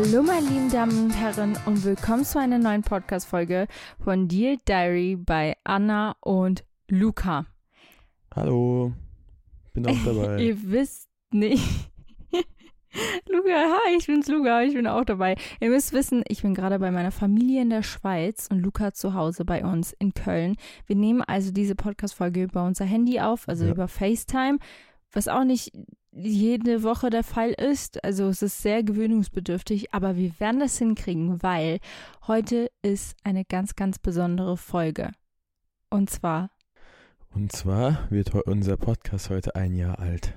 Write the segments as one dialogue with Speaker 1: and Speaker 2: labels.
Speaker 1: Hallo, meine lieben Damen und Herren, und willkommen zu einer neuen Podcast-Folge von Dear Diary bei Anna und Luca.
Speaker 2: Hallo, bin auch dabei.
Speaker 1: Ihr wisst nicht. Luca, hi, ich bin's Luca, ich bin auch dabei. Ihr müsst wissen, ich bin gerade bei meiner Familie in der Schweiz und Luca zu Hause bei uns in Köln. Wir nehmen also diese Podcast-Folge über unser Handy auf, also ja. über FaceTime, was auch nicht jede Woche der Fall ist. Also es ist sehr gewöhnungsbedürftig, aber wir werden das hinkriegen, weil heute ist eine ganz, ganz besondere Folge. Und zwar.
Speaker 2: Und zwar wird unser Podcast heute ein Jahr alt.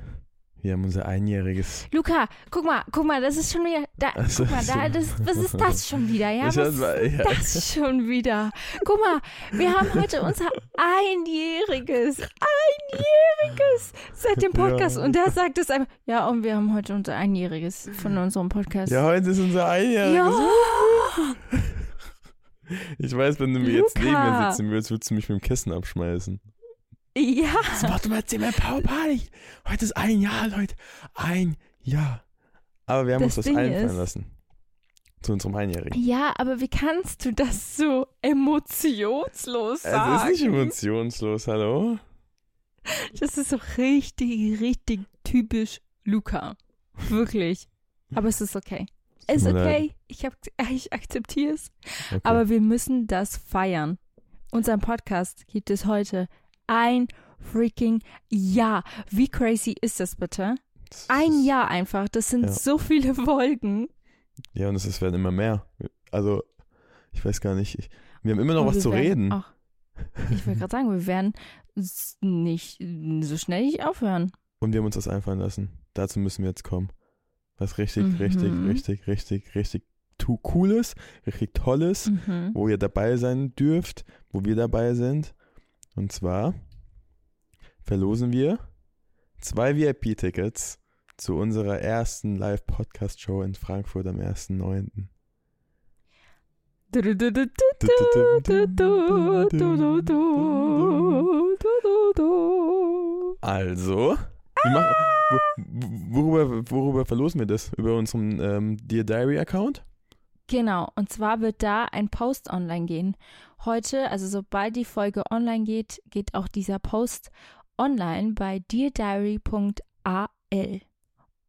Speaker 2: Wir haben unser einjähriges.
Speaker 1: Luca, guck mal, guck mal, das ist schon wieder. Da, also, guck mal, da, das, was ist das schon wieder? Ja, was ist das schon wieder? Guck mal, wir haben heute unser einjähriges, einjähriges seit dem Podcast. Ja. Und der sagt es einfach. Ja, und wir haben heute unser einjähriges von unserem Podcast.
Speaker 2: Ja, heute ist unser einjähriges. Ja. Ich weiß, wenn du mir Luca. jetzt neben mir sitzen würdest, würdest du mich mit dem Kissen abschmeißen.
Speaker 1: Ja.
Speaker 2: Das macht mal jetzt immer Power Party. Heute ist ein Jahr, Leute. Ein Jahr. Aber wir haben das uns das Ding einfallen ist, lassen. Zu unserem Einjährigen.
Speaker 1: Ja, aber wie kannst du das so emotionslos sagen?
Speaker 2: Es ist nicht emotionslos, hallo?
Speaker 1: Das ist so richtig, richtig typisch Luca. Wirklich. Aber es ist okay. Es ist okay. Ich, ich akzeptiere es. Okay. Aber wir müssen das feiern. Unseren Podcast gibt es heute ein freaking Jahr. Wie crazy ist das bitte? Ein Jahr einfach. Das sind ja. so viele Folgen.
Speaker 2: Ja, und es werden immer mehr. Also, ich weiß gar nicht. Ich, wir haben immer noch und was zu reden. Auch,
Speaker 1: ich will gerade sagen, wir werden nicht so schnell nicht aufhören.
Speaker 2: Und wir haben uns das einfallen lassen. Dazu müssen wir jetzt kommen. Was richtig, mhm. richtig, richtig, richtig, richtig cooles, richtig tolles, mhm. wo ihr dabei sein dürft, wo wir dabei sind. Und zwar verlosen wir zwei VIP-Tickets zu unserer ersten Live-Podcast-Show in Frankfurt am 1.9. also. Machen, worüber, worüber verlosen wir das? Über unseren ähm, Dear Diary Account?
Speaker 1: Genau, und zwar wird da ein Post online gehen. Heute, also sobald die Folge online geht, geht auch dieser Post online bei deardiary.al.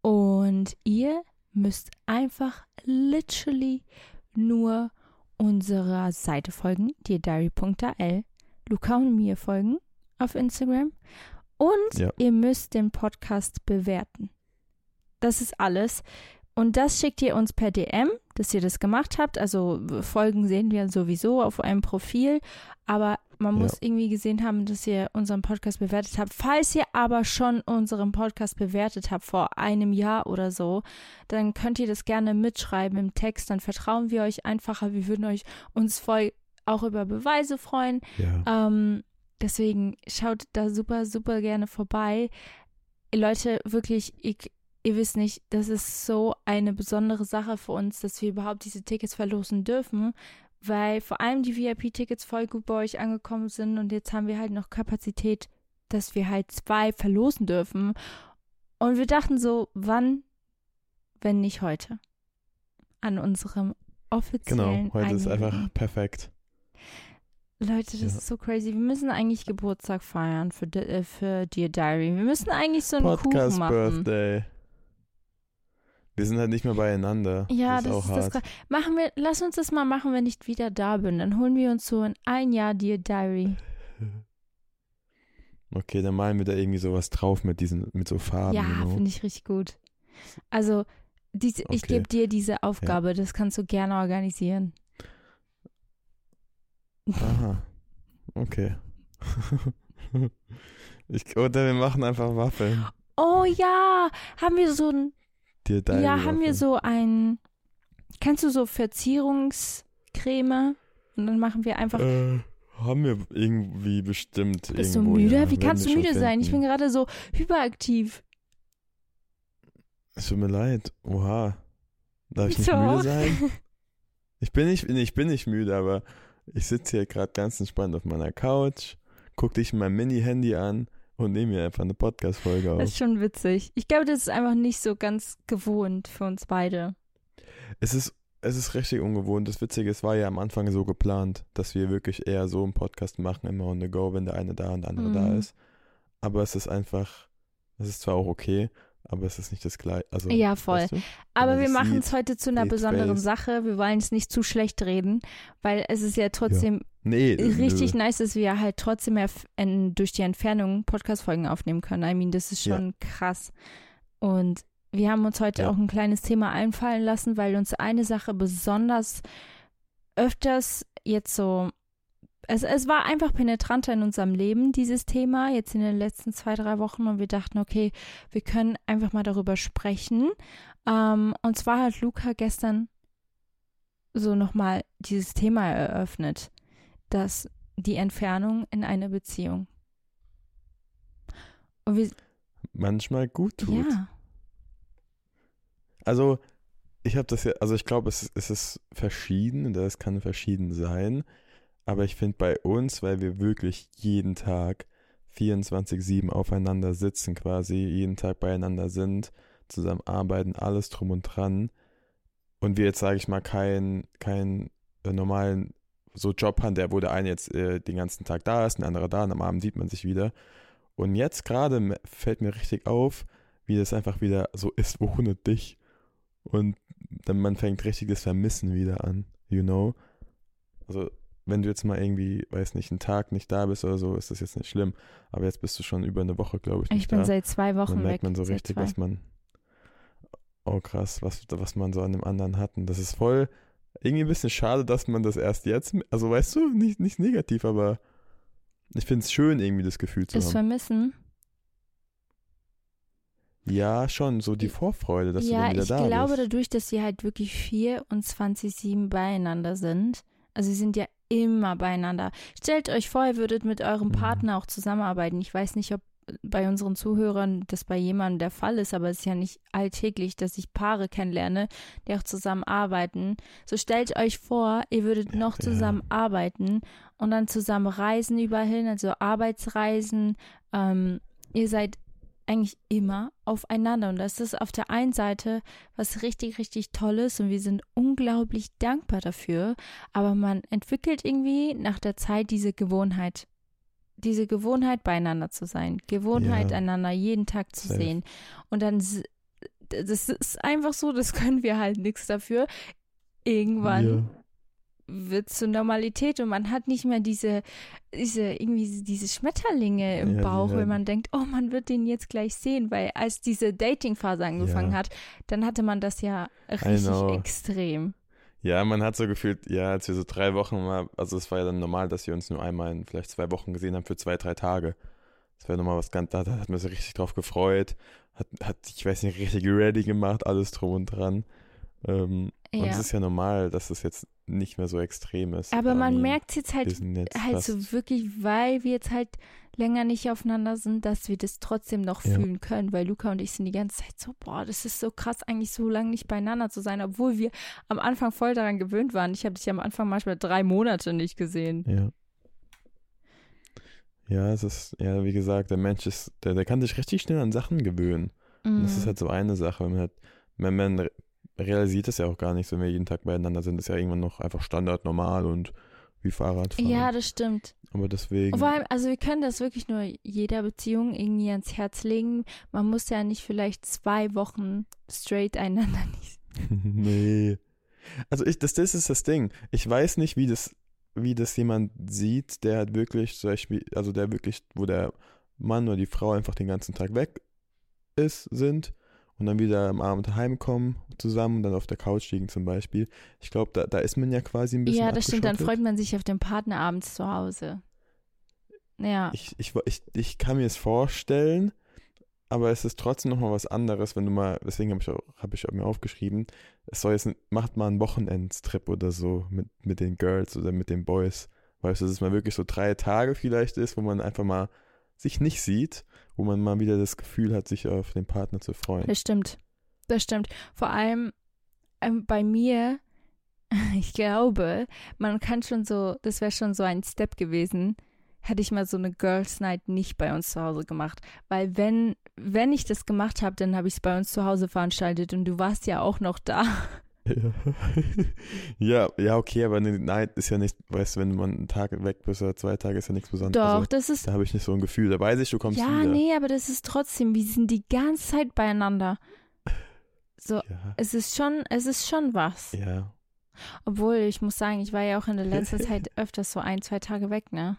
Speaker 1: Und ihr müsst einfach literally nur unserer Seite folgen, deardiary.al, Luca und mir folgen auf Instagram und ja. ihr müsst den Podcast bewerten. Das ist alles. Und das schickt ihr uns per DM, dass ihr das gemacht habt. Also Folgen sehen wir sowieso auf einem Profil, aber man muss ja. irgendwie gesehen haben, dass ihr unseren Podcast bewertet habt. Falls ihr aber schon unseren Podcast bewertet habt vor einem Jahr oder so, dann könnt ihr das gerne mitschreiben im Text. Dann vertrauen wir euch einfacher. Wir würden euch uns voll auch über Beweise freuen. Ja. Ähm, deswegen schaut da super, super gerne vorbei. Leute, wirklich, ich, ihr wisst nicht, das ist so eine besondere Sache für uns, dass wir überhaupt diese Tickets verlosen dürfen, weil vor allem die VIP-Tickets voll gut bei euch angekommen sind und jetzt haben wir halt noch Kapazität, dass wir halt zwei verlosen dürfen. Und wir dachten so, wann, wenn nicht heute? An unserem offiziellen
Speaker 2: Genau, heute ist einfach perfekt.
Speaker 1: Leute, das ja. ist so crazy. Wir müssen eigentlich Geburtstag feiern für, äh, für Dear Diary. Wir müssen eigentlich so einen Podcast Kuchen machen. Birthday.
Speaker 2: Wir sind halt nicht mehr beieinander.
Speaker 1: Ja, das ist, das ist das. Machen wir, lass uns das mal machen, wenn ich wieder da bin. Dann holen wir uns so ein ein Jahr Dear Diary.
Speaker 2: Okay, dann malen wir da irgendwie sowas drauf mit diesen, mit so Farben.
Speaker 1: Ja,
Speaker 2: know?
Speaker 1: finde ich richtig gut. Also, diese, okay. ich gebe dir diese Aufgabe, ja. das kannst du gerne organisieren.
Speaker 2: Aha. Okay. ich, oder wir machen einfach Waffeln.
Speaker 1: Oh ja, haben wir so ein dir deine Ja, haben wir so ein. Kennst du so Verzierungscreme? Und dann machen wir einfach.
Speaker 2: Äh, haben wir irgendwie bestimmt.
Speaker 1: Bist
Speaker 2: irgendwo,
Speaker 1: du müde?
Speaker 2: Ja.
Speaker 1: Wie kannst du müde sein? Ich bin gerade so hyperaktiv.
Speaker 2: Es tut mir leid. Oha. Darf ich nicht so. müde sein? Ich bin nicht, ich bin nicht müde, aber ich sitze hier gerade ganz entspannt auf meiner Couch, guck dich mein Mini-Handy an und nehmen hier einfach eine Podcast-Folge auf.
Speaker 1: Das ist schon witzig. Ich glaube, das ist einfach nicht so ganz gewohnt für uns beide.
Speaker 2: Es ist, es ist richtig ungewohnt. Das Witzige, es war ja am Anfang so geplant, dass wir wirklich eher so einen Podcast machen, immer on the go, wenn der eine da und der andere mhm. da ist. Aber es ist einfach, es ist zwar auch okay, aber es ist nicht das gleiche. Also,
Speaker 1: ja, voll. Weißt du? Aber wir machen es heute zu einer besonderen face. Sache. Wir wollen es nicht zu schlecht reden, weil es ist ja trotzdem ja. Nee, richtig nö. nice, dass wir halt trotzdem durch die Entfernung Podcast-Folgen aufnehmen können. I mean, das ist schon ja. krass. Und wir haben uns heute ja. auch ein kleines Thema einfallen lassen, weil uns eine Sache besonders öfters jetzt so es, es war einfach penetranter in unserem Leben, dieses Thema, jetzt in den letzten zwei, drei Wochen. Und wir dachten, okay, wir können einfach mal darüber sprechen. Ähm, und zwar hat Luca gestern so nochmal dieses Thema eröffnet, dass die Entfernung in einer Beziehung.
Speaker 2: Und wir, Manchmal gut tut.
Speaker 1: Ja.
Speaker 2: Also, ich habe das ja, also ich glaube, es, es ist verschieden, es kann verschieden sein. Aber ich finde bei uns, weil wir wirklich jeden Tag 24-7 aufeinander sitzen, quasi jeden Tag beieinander sind, zusammen arbeiten, alles drum und dran. Und wir jetzt, sage ich mal, keinen kein, äh, normalen so Job haben, der wo der eine jetzt äh, den ganzen Tag da ist, ein anderer da und am Abend sieht man sich wieder. Und jetzt gerade fällt mir richtig auf, wie das einfach wieder so ist ohne dich. Und dann man fängt richtig das Vermissen wieder an, you know? Also wenn du jetzt mal irgendwie, weiß nicht, einen Tag nicht da bist oder so, ist das jetzt nicht schlimm. Aber jetzt bist du schon über eine Woche, glaube ich, nicht
Speaker 1: Ich bin
Speaker 2: da.
Speaker 1: seit zwei Wochen
Speaker 2: Dann
Speaker 1: merkt
Speaker 2: man so richtig, was man, oh krass, was, was man so an dem anderen hat. Und das ist voll, irgendwie ein bisschen schade, dass man das erst jetzt, also weißt du, nicht, nicht negativ, aber ich finde es schön, irgendwie das Gefühl zu
Speaker 1: das
Speaker 2: haben.
Speaker 1: Vermissen?
Speaker 2: Ja, schon, so die Vorfreude, dass ja, du dann wieder da bist. Ja,
Speaker 1: ich glaube dadurch, dass sie halt wirklich 24-7 beieinander sind. Also sie sind ja immer beieinander. Stellt euch vor, ihr würdet mit eurem mhm. Partner auch zusammenarbeiten. Ich weiß nicht, ob bei unseren Zuhörern das bei jemandem der Fall ist, aber es ist ja nicht alltäglich, dass ich Paare kennenlerne, die auch zusammenarbeiten. So stellt euch vor, ihr würdet noch zusammen arbeiten und dann zusammen reisen überall hin, also Arbeitsreisen, ähm, ihr seid eigentlich immer aufeinander. Und das ist auf der einen Seite was richtig, richtig Tolles und wir sind unglaublich dankbar dafür. Aber man entwickelt irgendwie nach der Zeit diese Gewohnheit. Diese Gewohnheit, beieinander zu sein. Gewohnheit, ja. einander jeden Tag zu Safe. sehen. Und dann, das ist einfach so, das können wir halt nichts dafür. Irgendwann ja wird zur Normalität und man hat nicht mehr diese, diese irgendwie diese Schmetterlinge im ja, Bauch, wenn man denkt, oh, man wird den jetzt gleich sehen, weil als diese Dating-Phase angefangen ja. hat, dann hatte man das ja richtig extrem.
Speaker 2: Ja, man hat so gefühlt, ja, als wir so drei Wochen mal, also es war ja dann normal, dass wir uns nur einmal in vielleicht zwei Wochen gesehen haben für zwei, drei Tage. Das wäre nochmal was ganz, da hat man sich richtig drauf gefreut, hat, hat, ich weiß nicht, richtig ready gemacht, alles drum und dran. Ähm, ja. Und es ist ja normal, dass es jetzt nicht mehr so extrem ist.
Speaker 1: Aber man merkt es jetzt halt, jetzt halt so wirklich, weil wir jetzt halt länger nicht aufeinander sind, dass wir das trotzdem noch ja. fühlen können, weil Luca und ich sind die ganze Zeit so, boah, das ist so krass, eigentlich so lange nicht beieinander zu sein, obwohl wir am Anfang voll daran gewöhnt waren. Ich habe dich am Anfang manchmal drei Monate nicht gesehen.
Speaker 2: Ja. Ja, es ist, ja, wie gesagt, der Mensch ist, der, der kann sich richtig schnell an Sachen gewöhnen. Mhm. Und das ist mhm. halt so eine Sache, wenn man halt, wenn man realisiert es ja auch gar nicht, wenn wir jeden Tag beieinander sind. Das ist ja irgendwann noch einfach Standard, normal und wie Fahrradfahren.
Speaker 1: Ja, das stimmt.
Speaker 2: Aber deswegen.
Speaker 1: Vor allem, also wir können das wirklich nur jeder Beziehung irgendwie ans Herz legen. Man muss ja nicht vielleicht zwei Wochen straight einander nicht.
Speaker 2: nee. Also ich, das, das ist das Ding. Ich weiß nicht, wie das, wie das jemand sieht, der hat wirklich, zum Beispiel, also der wirklich, wo der Mann oder die Frau einfach den ganzen Tag weg ist, sind und dann wieder am Abend heimkommen zusammen und dann auf der Couch liegen zum Beispiel. Ich glaube, da, da ist man ja quasi ein bisschen
Speaker 1: Ja, das stimmt, dann freut man sich auf den Partner abends zu Hause. Ja.
Speaker 2: Ich, ich, ich, ich kann mir es vorstellen, aber es ist trotzdem nochmal was anderes, wenn du mal, deswegen habe ich, auch, hab ich auch mir aufgeschrieben, es soll jetzt, macht mal einen Wochenendstrip oder so mit, mit den Girls oder mit den Boys. Weißt du, dass es mal wirklich so drei Tage vielleicht ist, wo man einfach mal sich nicht sieht, wo man mal wieder das Gefühl hat, sich auf den Partner zu freuen.
Speaker 1: Das stimmt. Das stimmt. Vor allem ähm, bei mir, ich glaube, man kann schon so, das wäre schon so ein Step gewesen, hätte ich mal so eine Girls Night nicht bei uns zu Hause gemacht. Weil wenn, wenn ich das gemacht habe, dann habe ich es bei uns zu Hause veranstaltet und du warst ja auch noch da.
Speaker 2: Ja. ja, okay, aber eine Night ist ja nicht, weißt du, wenn man einen Tag weg bist oder zwei Tage, ist ja nichts Besonderes.
Speaker 1: Doch,
Speaker 2: also,
Speaker 1: das ist.
Speaker 2: Da habe ich nicht so ein Gefühl. Da weiß ich, du kommst
Speaker 1: ja,
Speaker 2: wieder.
Speaker 1: Ja, nee, aber das ist trotzdem, wir sind die ganze Zeit beieinander. So, ja. es ist schon, es ist schon was.
Speaker 2: Ja.
Speaker 1: Obwohl, ich muss sagen, ich war ja auch in der letzten Zeit öfters so ein, zwei Tage weg, ne?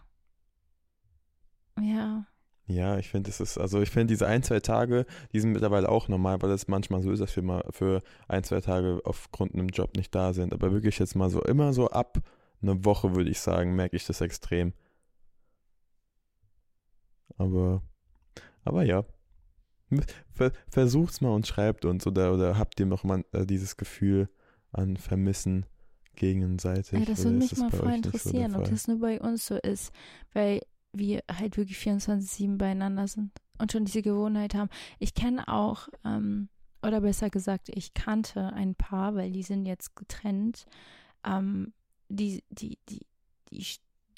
Speaker 1: Ja.
Speaker 2: Ja, ich finde, es ist, also ich finde diese ein, zwei Tage, die sind mittlerweile auch normal, weil es manchmal so ist, dass wir mal für ein, zwei Tage aufgrund einem Job nicht da sind. Aber wirklich jetzt mal so, immer so ab eine Woche, würde ich sagen, merke ich das extrem. Aber, aber ja. Ver, versucht's mal und schreibt uns oder, oder habt ihr noch mal äh, dieses Gefühl an Vermissen gegenseitig?
Speaker 1: Ja, das würde mich mal voll interessieren, ob das nur bei uns so ist. Weil wir halt wirklich 24-7 beieinander sind und schon diese Gewohnheit haben. Ich kenne auch, ähm, oder besser gesagt, ich kannte ein Paar, weil die sind jetzt getrennt. Ähm, die, die, die, die,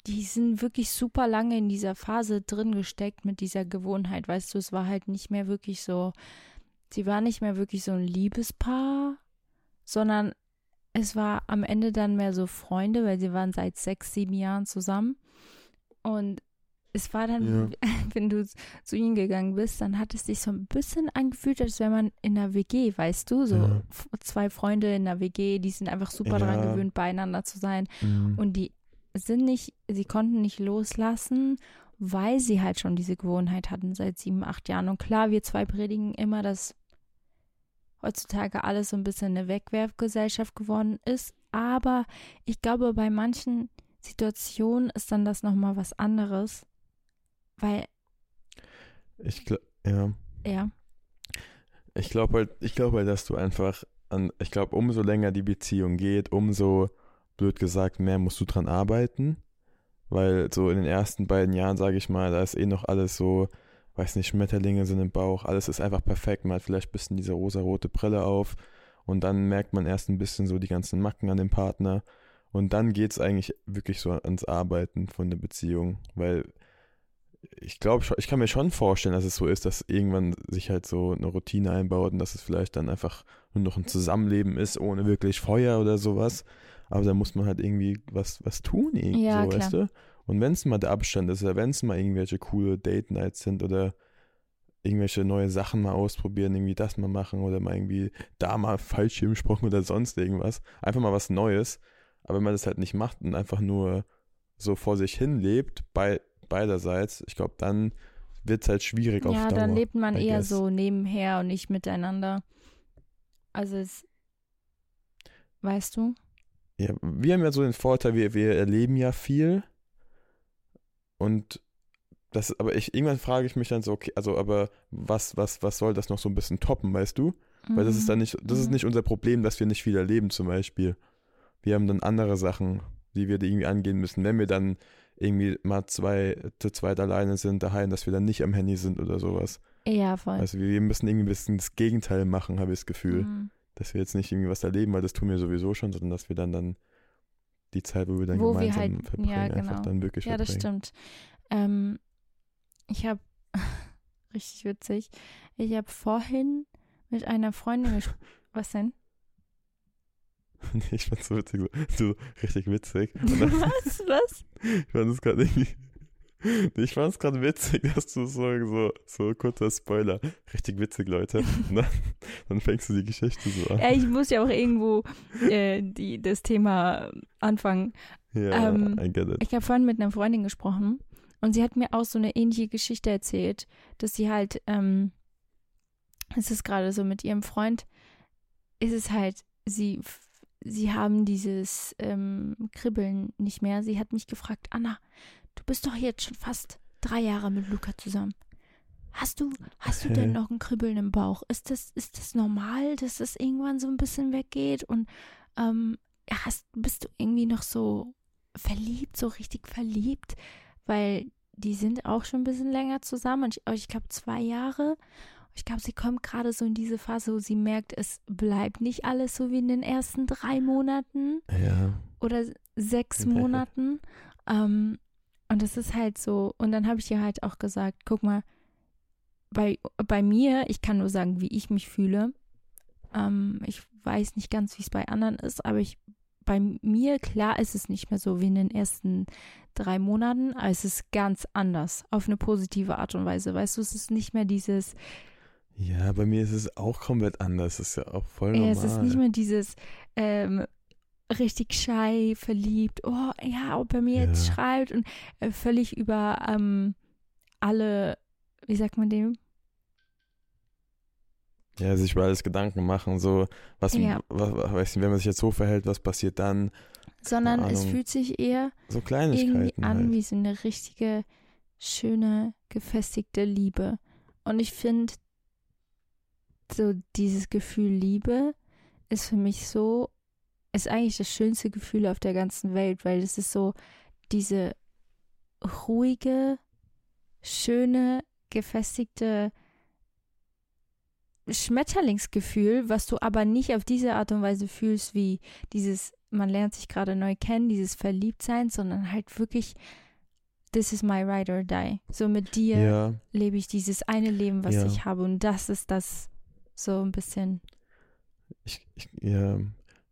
Speaker 1: die sind wirklich super lange in dieser Phase drin gesteckt mit dieser Gewohnheit. Weißt du, es war halt nicht mehr wirklich so, sie war nicht mehr wirklich so ein Liebespaar, sondern es war am Ende dann mehr so Freunde, weil sie waren seit sechs, sieben Jahren zusammen. Und es war dann, ja. wenn du zu ihnen gegangen bist, dann hat es sich so ein bisschen angefühlt, als wäre man in einer WG, weißt du? So ja. zwei Freunde in einer WG, die sind einfach super ja. daran gewöhnt, beieinander zu sein. Mhm. Und die sind nicht, sie konnten nicht loslassen, weil sie halt schon diese Gewohnheit hatten seit sieben, acht Jahren. Und klar, wir zwei predigen immer, dass heutzutage alles so ein bisschen eine Wegwerfgesellschaft geworden ist. Aber ich glaube, bei manchen Situationen ist dann das nochmal was anderes weil.
Speaker 2: Ich glaube, ja.
Speaker 1: Ja.
Speaker 2: Ich glaube halt, ich glaube halt, dass du einfach an, ich glaube, umso länger die Beziehung geht, umso, blöd gesagt, mehr musst du dran arbeiten. Weil so in den ersten beiden Jahren, sage ich mal, da ist eh noch alles so, weiß nicht, Schmetterlinge sind im Bauch, alles ist einfach perfekt. Man hat vielleicht ein bisschen diese rosa-rote Brille auf und dann merkt man erst ein bisschen so die ganzen Macken an dem Partner. Und dann geht es eigentlich wirklich so ans Arbeiten von der Beziehung, weil ich glaube, ich kann mir schon vorstellen, dass es so ist, dass irgendwann sich halt so eine Routine einbaut und dass es vielleicht dann einfach nur noch ein Zusammenleben ist, ohne wirklich Feuer oder sowas. Aber da muss man halt irgendwie was, was tun, irgendwie, ja, so, weißt du? Und wenn es mal der Abstand ist oder wenn es mal irgendwelche coole Date-Nights sind oder irgendwelche neue Sachen mal ausprobieren, irgendwie das mal machen oder mal irgendwie da mal Fallschirmsprung oder sonst irgendwas. Einfach mal was Neues. Aber wenn man das halt nicht macht und einfach nur so vor sich hin lebt, bei, beiderseits, ich glaube, dann wird es halt schwierig
Speaker 1: ja,
Speaker 2: auf Dauer.
Speaker 1: Ja, dann lebt man eher guess. so nebenher und nicht miteinander. Also es, weißt du?
Speaker 2: Ja, wir haben ja so den Vorteil, wir, wir erleben ja viel und das, aber ich, irgendwann frage ich mich dann so, okay, also, aber was, was, was soll das noch so ein bisschen toppen, weißt du? Weil das ist dann nicht, das ist mhm. nicht unser Problem, dass wir nicht viel erleben, zum Beispiel. Wir haben dann andere Sachen, die wir irgendwie angehen müssen. Wenn wir dann irgendwie mal zwei zu zweit alleine sind daheim, dass wir dann nicht am Handy sind oder sowas.
Speaker 1: Ja, voll.
Speaker 2: Also wir müssen irgendwie ein bisschen das Gegenteil machen, habe ich das Gefühl. Mhm. Dass wir jetzt nicht irgendwie was erleben, weil das tun wir sowieso schon, sondern dass wir dann dann die Zeit, wo wir dann wo gemeinsam wir halt, verbringen, ja, genau. einfach dann wirklich
Speaker 1: Ja,
Speaker 2: verbringen.
Speaker 1: das stimmt. Ähm, ich habe, richtig witzig, ich habe vorhin mit einer Freundin gesprochen. Was denn?
Speaker 2: Ich fand's so witzig, so, so richtig witzig.
Speaker 1: Dann, was? Was?
Speaker 2: Ich fand es gerade irgendwie. Ich fand es gerade witzig, dass du so, so, so kurzer Spoiler. Richtig witzig, Leute. Dann, dann, fängst du die Geschichte so an.
Speaker 1: Ja, ich muss ja auch irgendwo äh, die, das Thema anfangen.
Speaker 2: Ja, ähm, I get it.
Speaker 1: Ich habe vorhin mit einer Freundin gesprochen und sie hat mir auch so eine ähnliche Geschichte erzählt, dass sie halt, ähm, es ist gerade so mit ihrem Freund, ist es halt, sie, sie haben dieses ähm, Kribbeln nicht mehr. Sie hat mich gefragt, Anna, du bist doch jetzt schon fast drei Jahre mit Luca zusammen. Hast du, hast du denn noch ein Kribbeln im Bauch? Ist das, ist das normal, dass das irgendwann so ein bisschen weggeht? Und ähm, hast, bist du irgendwie noch so verliebt, so richtig verliebt? weil die sind auch schon ein bisschen länger zusammen. Ich, ich glaube zwei Jahre. Ich glaube, sie kommt gerade so in diese Phase, wo sie merkt, es bleibt nicht alles so wie in den ersten drei Monaten
Speaker 2: ja.
Speaker 1: oder sechs Monaten. ähm, und das ist halt so. Und dann habe ich ihr halt auch gesagt, guck mal, bei, bei mir, ich kann nur sagen, wie ich mich fühle. Ähm, ich weiß nicht ganz, wie es bei anderen ist, aber ich bei mir, klar ist es nicht mehr so wie in den ersten drei Monaten, aber es ist ganz anders, auf eine positive Art und Weise. Weißt du, es ist nicht mehr dieses.
Speaker 2: Ja, bei mir ist es auch komplett anders. Das ist ja auch voll normal. Ja,
Speaker 1: es ist nicht mehr dieses ähm, richtig shy, verliebt. Oh, ja, ob er mir ja. jetzt schreibt und äh, völlig über ähm, alle, wie sagt man dem?
Speaker 2: Ja, sich über alles Gedanken machen, so, was, ja. was, weiß nicht, wenn man sich jetzt so verhält, was passiert dann?
Speaker 1: Sondern es fühlt sich eher
Speaker 2: so irgendwie
Speaker 1: an
Speaker 2: halt.
Speaker 1: wie so eine richtige, schöne, gefestigte Liebe. Und ich finde, so dieses Gefühl Liebe ist für mich so, ist eigentlich das schönste Gefühl auf der ganzen Welt, weil es ist so diese ruhige, schöne, gefestigte Schmetterlingsgefühl, was du aber nicht auf diese Art und Weise fühlst, wie dieses, man lernt sich gerade neu kennen, dieses Verliebtsein, sondern halt wirklich, this is my ride or die. So mit dir ja. lebe ich dieses eine Leben, was ja. ich habe und das ist das so ein bisschen.
Speaker 2: Ich, ich ja,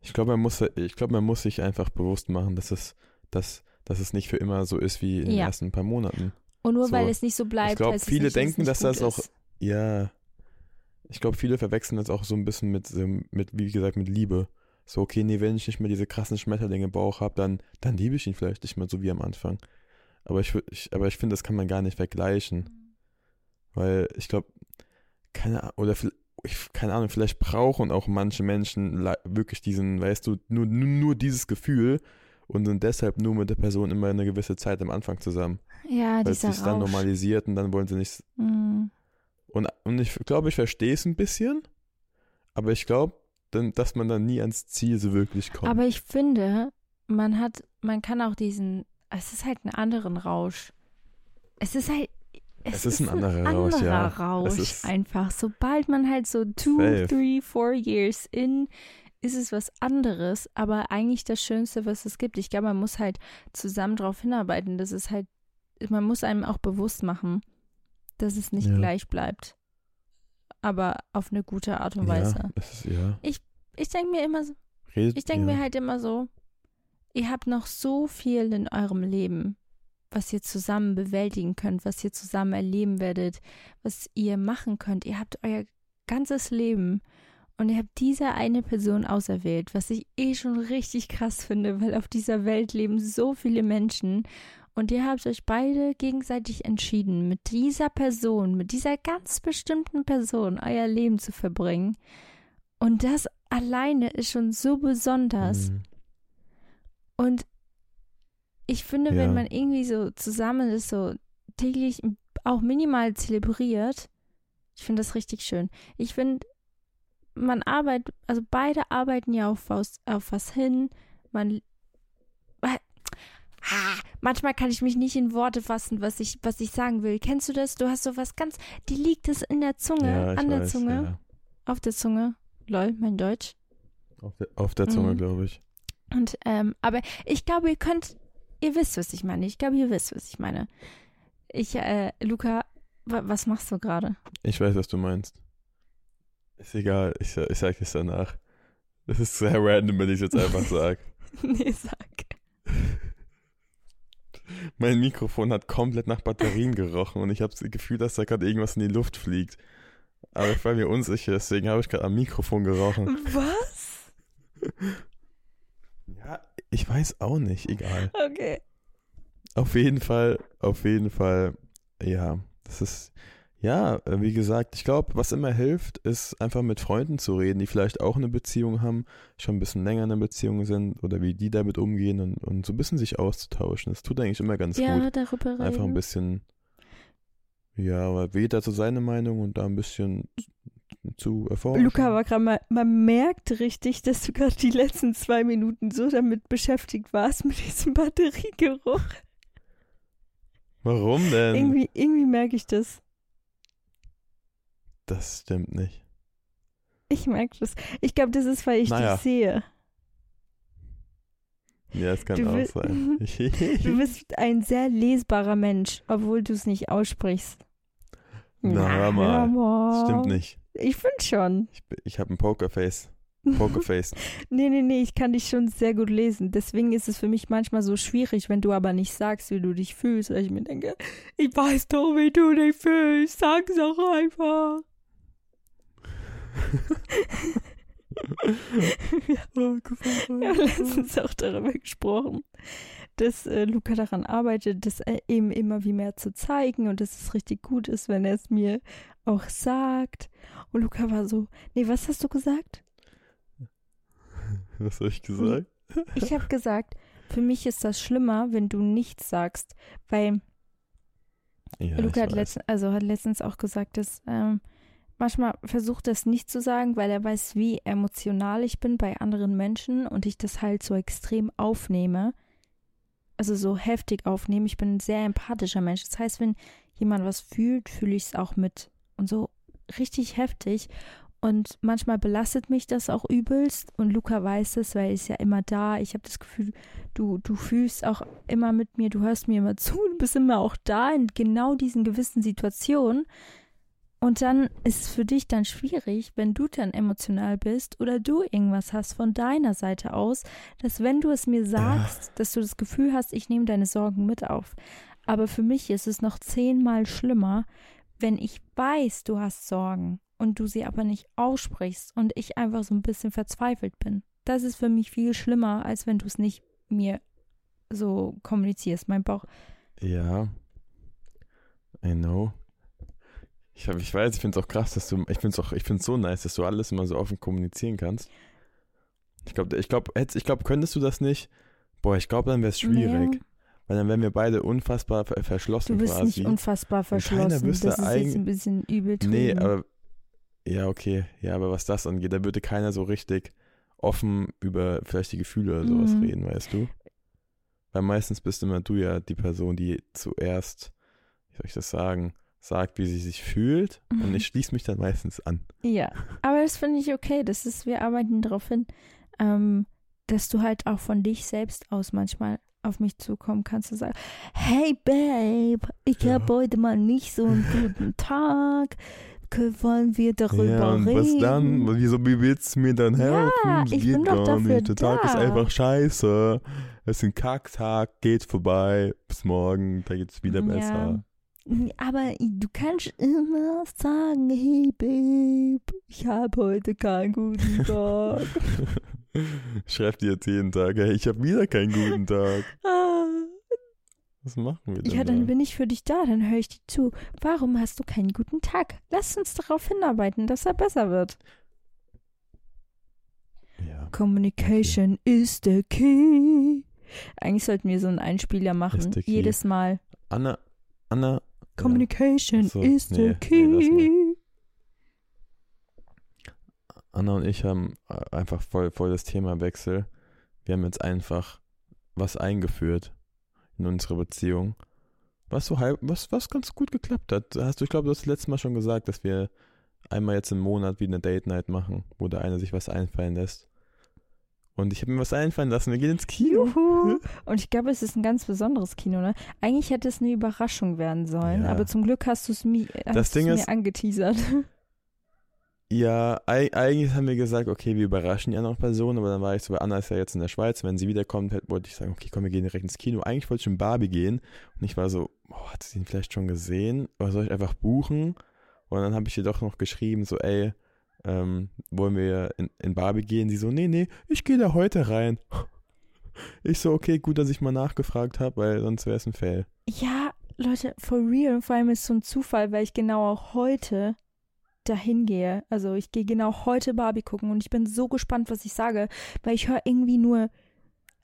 Speaker 2: ich glaube, man muss, ich glaube, man muss sich einfach bewusst machen, dass es, dass, dass es nicht für immer so ist wie in den ersten paar Monaten.
Speaker 1: Und nur
Speaker 2: so.
Speaker 1: weil es nicht so bleibt.
Speaker 2: Ich glaube, viele nicht, denken, dass das auch, ja, ich glaube, viele verwechseln das auch so ein bisschen mit, mit, wie gesagt, mit Liebe. So, okay, nee, wenn ich nicht mehr diese krassen Schmetterlinge im Bauch habe, dann, dann liebe ich ihn vielleicht nicht mehr so wie am Anfang. Aber ich, ich, aber ich finde, das kann man gar nicht vergleichen. Weil ich glaube, keine Ahnung, oder ich, keine Ahnung, vielleicht brauchen auch manche Menschen wirklich diesen, weißt du, nur, nur, dieses Gefühl und sind deshalb nur mit der Person immer eine gewisse Zeit am Anfang zusammen.
Speaker 1: Ja,
Speaker 2: Weil es sich dann normalisiert und dann wollen sie nicht.
Speaker 1: Mhm.
Speaker 2: Und, und ich glaube, ich verstehe es ein bisschen, aber ich glaube, dass man dann nie ans Ziel so wirklich kommt.
Speaker 1: Aber ich finde, man hat, man kann auch diesen, es ist halt ein anderen Rausch. Es ist halt, es, es ist, ist, ein anderer, ein Rausch, ja. Rausch einfach. Sobald man halt so two, Safe. three, four years in, ist es was anderes, aber eigentlich das Schönste, was es gibt. Ich glaube, man muss halt zusammen darauf hinarbeiten, dass es halt man muss einem auch bewusst machen, dass es nicht ja. gleich bleibt. Aber auf eine gute Art und Weise.
Speaker 2: Ja, ist, ja.
Speaker 1: Ich, ich denke mir immer so, Redet, ich denke mir halt immer so, ihr habt noch so viel in eurem Leben, was ihr zusammen bewältigen könnt, was ihr zusammen erleben werdet, was ihr machen könnt. Ihr habt euer ganzes Leben und ihr habt diese eine Person auserwählt, was ich eh schon richtig krass finde, weil auf dieser Welt leben so viele Menschen und ihr habt euch beide gegenseitig entschieden, mit dieser Person, mit dieser ganz bestimmten Person euer Leben zu verbringen. Und das alleine ist schon so besonders. Mhm. Und ich finde, ja. wenn man irgendwie so zusammen ist, so täglich auch minimal zelebriert, ich finde das richtig schön. Ich finde, man arbeitet, also beide arbeiten ja auf was, auf was hin. Man manchmal kann ich mich nicht in Worte fassen, was ich, was ich sagen will. Kennst du das? Du hast so was ganz, die liegt es in der Zunge, ja, an der weiß, Zunge, ja. auf der Zunge. Lol, mein Deutsch.
Speaker 2: Auf der, auf der Zunge, mhm. glaube ich.
Speaker 1: Und, ähm, aber ich glaube, ihr könnt, ihr wisst, was ich meine. Ich glaube, ihr wisst, was ich meine. Ich, äh, Luca, was machst du gerade?
Speaker 2: Ich weiß, was du meinst. Ist egal, ich, ich sag es danach. Das ist sehr random, wenn ich es jetzt einfach sage.
Speaker 1: nee, sag.
Speaker 2: Mein Mikrofon hat komplett nach Batterien gerochen und ich habe das Gefühl, dass da gerade irgendwas in die Luft fliegt. Aber ich war mir unsicher, deswegen habe ich gerade am Mikrofon gerochen.
Speaker 1: Was?
Speaker 2: Ja, ich weiß auch nicht, egal.
Speaker 1: Okay.
Speaker 2: Auf jeden Fall, auf jeden Fall, ja, das ist, ja, wie gesagt, ich glaube, was immer hilft, ist einfach mit Freunden zu reden, die vielleicht auch eine Beziehung haben, schon ein bisschen länger in einer Beziehung sind oder wie die damit umgehen und, und so ein bisschen sich auszutauschen. Das tut eigentlich immer ganz ja, gut. Darüber reden. Einfach ein bisschen, ja, aber jeder so seine Meinung und da ein bisschen zu erforschen.
Speaker 1: Luca war gerade mal, man merkt richtig, dass du gerade die letzten zwei Minuten so damit beschäftigt warst mit diesem Batteriegeruch.
Speaker 2: Warum denn?
Speaker 1: Irgendwie, irgendwie merke ich das.
Speaker 2: Das stimmt nicht.
Speaker 1: Ich merke das. Ich glaube, das ist, weil ich naja. dich sehe.
Speaker 2: Ja, es kann du auch sein.
Speaker 1: du bist ein sehr lesbarer Mensch, obwohl du es nicht aussprichst.
Speaker 2: Na, Na hör mal. Hör mal. Das stimmt nicht.
Speaker 1: Ich finde schon.
Speaker 2: Ich, ich habe ein Pokerface. Pokerface.
Speaker 1: nee, nee, nee, ich kann dich schon sehr gut lesen. Deswegen ist es für mich manchmal so schwierig, wenn du aber nicht sagst, wie du dich fühlst, weil ich mir denke, ich weiß doch, wie du dich fühlst. Sag's doch einfach. wir, haben letztens auch darüber gesprochen, dass äh, Luca daran arbeitet, das eben immer wie mehr zu zeigen und dass es richtig gut ist, wenn er es mir auch sagt. Und Luca war so, nee, was hast du gesagt?
Speaker 2: Was habe ich gesagt?
Speaker 1: Ich habe gesagt, für mich ist das schlimmer, wenn du nichts sagst, weil ja, Luca hat, letztens, also hat letztens auch gesagt, dass ähm, manchmal versucht er es nicht zu sagen, weil er weiß, wie emotional ich bin bei anderen Menschen und ich das halt so extrem aufnehme. Also so heftig aufnehme. Ich bin ein sehr empathischer Mensch. Das heißt, wenn jemand was fühlt, fühle ich es auch mit. Und so richtig heftig. Und manchmal belastet mich das auch übelst. Und Luca weiß es, weil er ist ja immer da. Ich habe das Gefühl, du, du fühlst auch immer mit mir, du hörst mir immer zu, du bist immer auch da in genau diesen gewissen Situationen. Und dann ist es für dich dann schwierig, wenn du dann emotional bist oder du irgendwas hast von deiner Seite aus, dass wenn du es mir sagst, dass du das Gefühl hast, ich nehme deine Sorgen mit auf. Aber für mich ist es noch zehnmal schlimmer, wenn ich weiß, du hast Sorgen und du sie aber nicht aussprichst und ich einfach so ein bisschen verzweifelt bin. Das ist für mich viel schlimmer, als wenn du es nicht mir so kommunizierst, mein Bauch.
Speaker 2: Ja, I know. Ich, ich weiß, ich finde es auch krass, dass du, ich finde es auch, ich finde es so nice, dass du alles immer so offen kommunizieren kannst. Ich glaube, ich glaube, ich glaube, könntest du das nicht? Boah, ich glaube, dann wäre es schwierig. Nee. Weil dann wären wir beide unfassbar verschlossen
Speaker 1: quasi. Du bist
Speaker 2: quasi.
Speaker 1: nicht unfassbar verschlossen. Wüsste das ist jetzt ein bisschen übel
Speaker 2: Nee, aber ja, okay. Ja, aber was das angeht, da würde keiner so richtig offen über vielleicht die Gefühle oder sowas mhm. reden, weißt du? Weil meistens bist immer du ja die Person, die zuerst, wie soll ich das sagen, sagt, wie sie sich fühlt mhm. und ich schließe mich dann meistens an.
Speaker 1: Ja, aber das finde ich okay. Das ist, wir arbeiten darauf hin, ähm, dass du halt auch von dich selbst aus manchmal auf mich zukommen, kannst du sagen, hey Babe, ich ja. habe heute mal nicht so einen guten Tag. Wollen wir darüber ja, und reden?
Speaker 2: Was dann? Wieso wie willst du mir dann helfen? Ja,
Speaker 1: ich geht bin doch dafür nicht.
Speaker 2: Der da. Tag ist einfach scheiße. Es ist ein Kacktag, geht vorbei. Bis morgen, da geht es wieder ja. besser.
Speaker 1: Aber du kannst immer sagen, hey Babe, ich habe heute keinen guten Tag.
Speaker 2: Schreibt dir jetzt jeden Tag, hey, ich habe wieder keinen guten Tag. Ah. Was machen wir denn?
Speaker 1: Ja, dann
Speaker 2: da?
Speaker 1: bin ich für dich da, dann höre ich dir zu. Warum hast du keinen guten Tag? Lass uns darauf hinarbeiten, dass er besser wird. Ja. Communication okay. is the key. Eigentlich sollten wir so einen Einspieler machen. Jedes Mal.
Speaker 2: Anna, Anna.
Speaker 1: Communication ja. so, is nee, the key. Nee,
Speaker 2: Anna und ich haben äh, einfach voll, voll das Themawechsel. Wir haben jetzt einfach was eingeführt in unsere Beziehung. Was so halb, was, was ganz gut geklappt hat. Hast du, ich glaube, du hast das letzte Mal schon gesagt, dass wir einmal jetzt im Monat wie eine Date Night machen, wo der eine sich was einfallen lässt. Und ich habe mir was einfallen lassen. Wir gehen ins Kino.
Speaker 1: Juhu. Und ich glaube, es ist ein ganz besonderes Kino, ne? Eigentlich hätte es eine Überraschung werden sollen, ja. aber zum Glück hast du es mir, mir angeteasert.
Speaker 2: Ja, eigentlich haben wir gesagt, okay, wir überraschen die anderen Personen, aber dann war ich so, weil Anna ist ja jetzt in der Schweiz, wenn sie wiederkommt, wollte ich sagen, okay, komm, wir gehen direkt ins Kino. Eigentlich wollte ich schon Barbie gehen und ich war so, oh, hat sie ihn vielleicht schon gesehen? Oder soll ich einfach buchen? Und dann habe ich ihr doch noch geschrieben, so, ey, ähm, wollen wir in, in Barbie gehen? Sie so, nee, nee, ich gehe da heute rein. Ich so, okay, gut, dass ich mal nachgefragt habe, weil sonst wäre es ein Fail.
Speaker 1: Ja, Leute, for real, vor allem ist es so ein Zufall, weil ich genau auch heute dahin gehe. Also ich gehe genau heute Barbie gucken und ich bin so gespannt, was ich sage, weil ich höre irgendwie nur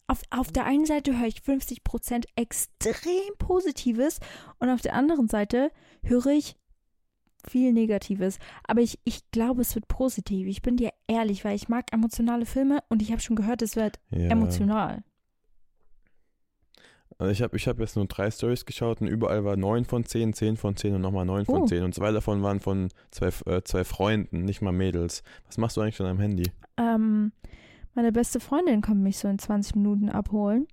Speaker 1: auf, auf der einen Seite höre ich 50% extrem Positives und auf der anderen Seite höre ich viel Negatives. Aber ich, ich glaube, es wird positiv. Ich bin dir ehrlich, weil ich mag emotionale Filme und ich habe schon gehört, es wird ja. emotional.
Speaker 2: Also ich habe ich hab jetzt nur drei Stories geschaut und überall war 9 von 10, 10 von 10 und nochmal 9 von 10. Und zwei davon waren von zwei, äh, zwei Freunden, nicht mal Mädels. Was machst du eigentlich an deinem Handy?
Speaker 1: Ähm, meine beste Freundin kommt mich so in 20 Minuten abholen.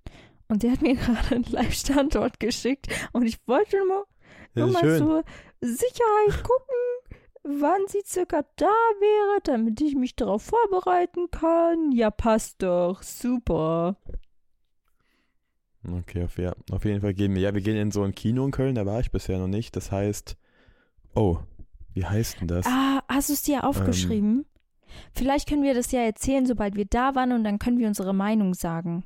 Speaker 1: Und sie hat mir gerade einen Live-Standort geschickt. Und ich wollte nur mal, nur mal so Sicherheit gucken, wann sie circa da wäre, damit ich mich darauf vorbereiten kann. Ja, passt doch. Super.
Speaker 2: Okay, auf, ja, auf jeden Fall gehen wir. Ja, wir gehen in so ein Kino in Köln, da war ich bisher noch nicht. Das heißt, oh, wie heißt denn das?
Speaker 1: Ah, hast du es dir aufgeschrieben? Ähm, Vielleicht können wir das ja erzählen, sobald wir da waren und dann können wir unsere Meinung sagen.